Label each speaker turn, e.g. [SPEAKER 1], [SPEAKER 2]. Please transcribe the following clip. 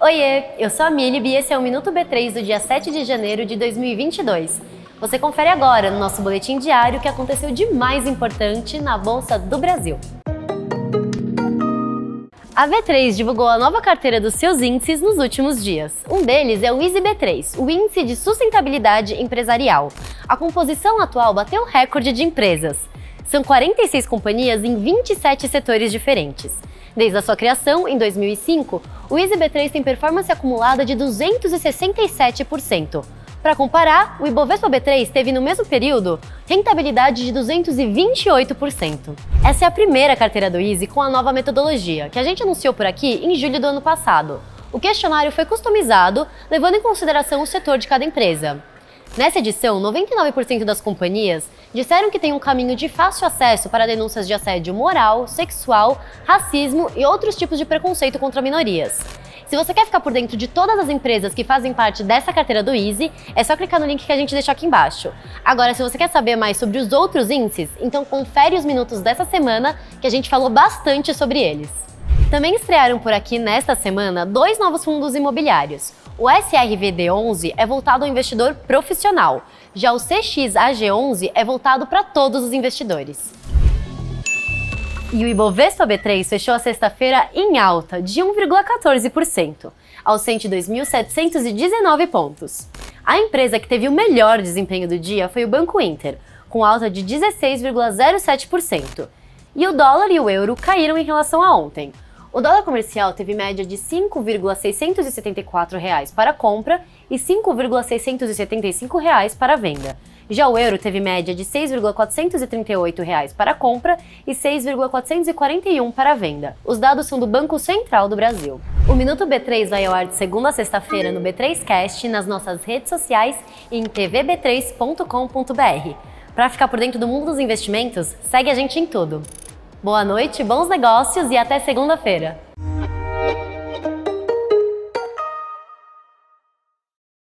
[SPEAKER 1] Oiê, eu sou a Milib e esse é o Minuto B3 do dia 7 de janeiro de 2022. Você confere agora no nosso boletim diário o que aconteceu de mais importante na Bolsa do Brasil. A V3 divulgou a nova carteira dos seus índices nos últimos dias. Um deles é o Easy B3, o Índice de Sustentabilidade Empresarial. A composição atual bateu recorde de empresas. São 46 companhias em 27 setores diferentes. Desde a sua criação, em 2005, o Easy B3 tem performance acumulada de 267%. Para comparar, o Ibovespa B3 teve no mesmo período rentabilidade de 228%. Essa é a primeira carteira do Easy com a nova metodologia, que a gente anunciou por aqui em julho do ano passado. O questionário foi customizado, levando em consideração o setor de cada empresa. Nessa edição, 99% das companhias disseram que tem um caminho de fácil acesso para denúncias de assédio moral, sexual, racismo e outros tipos de preconceito contra minorias. Se você quer ficar por dentro de todas as empresas que fazem parte dessa carteira do Easy, é só clicar no link que a gente deixou aqui embaixo. Agora, se você quer saber mais sobre os outros índices, então confere os minutos dessa semana que a gente falou bastante sobre eles. Também estrearam por aqui nesta semana dois novos fundos imobiliários. O SRVD11 é voltado ao investidor profissional, já o CXAG11 é voltado para todos os investidores. E o Ibovespa B3 fechou a sexta-feira em alta de 1,14%, aos 102.719 pontos. A empresa que teve o melhor desempenho do dia foi o Banco Inter, com alta de 16,07%. E o dólar e o euro caíram em relação a ontem. O dólar comercial teve média de 5,674 reais para compra e 5,675 reais para venda já o euro teve média de 6,438 reais para compra e R$ 6,441 para venda. Os dados são do Banco Central do Brasil. O Minuto B3 vai ao ar de segunda a sexta-feira no B3Cast, nas nossas redes sociais e em tvb3.com.br. Para ficar por dentro do mundo dos investimentos, segue a gente em tudo. Boa noite, bons negócios e até segunda-feira!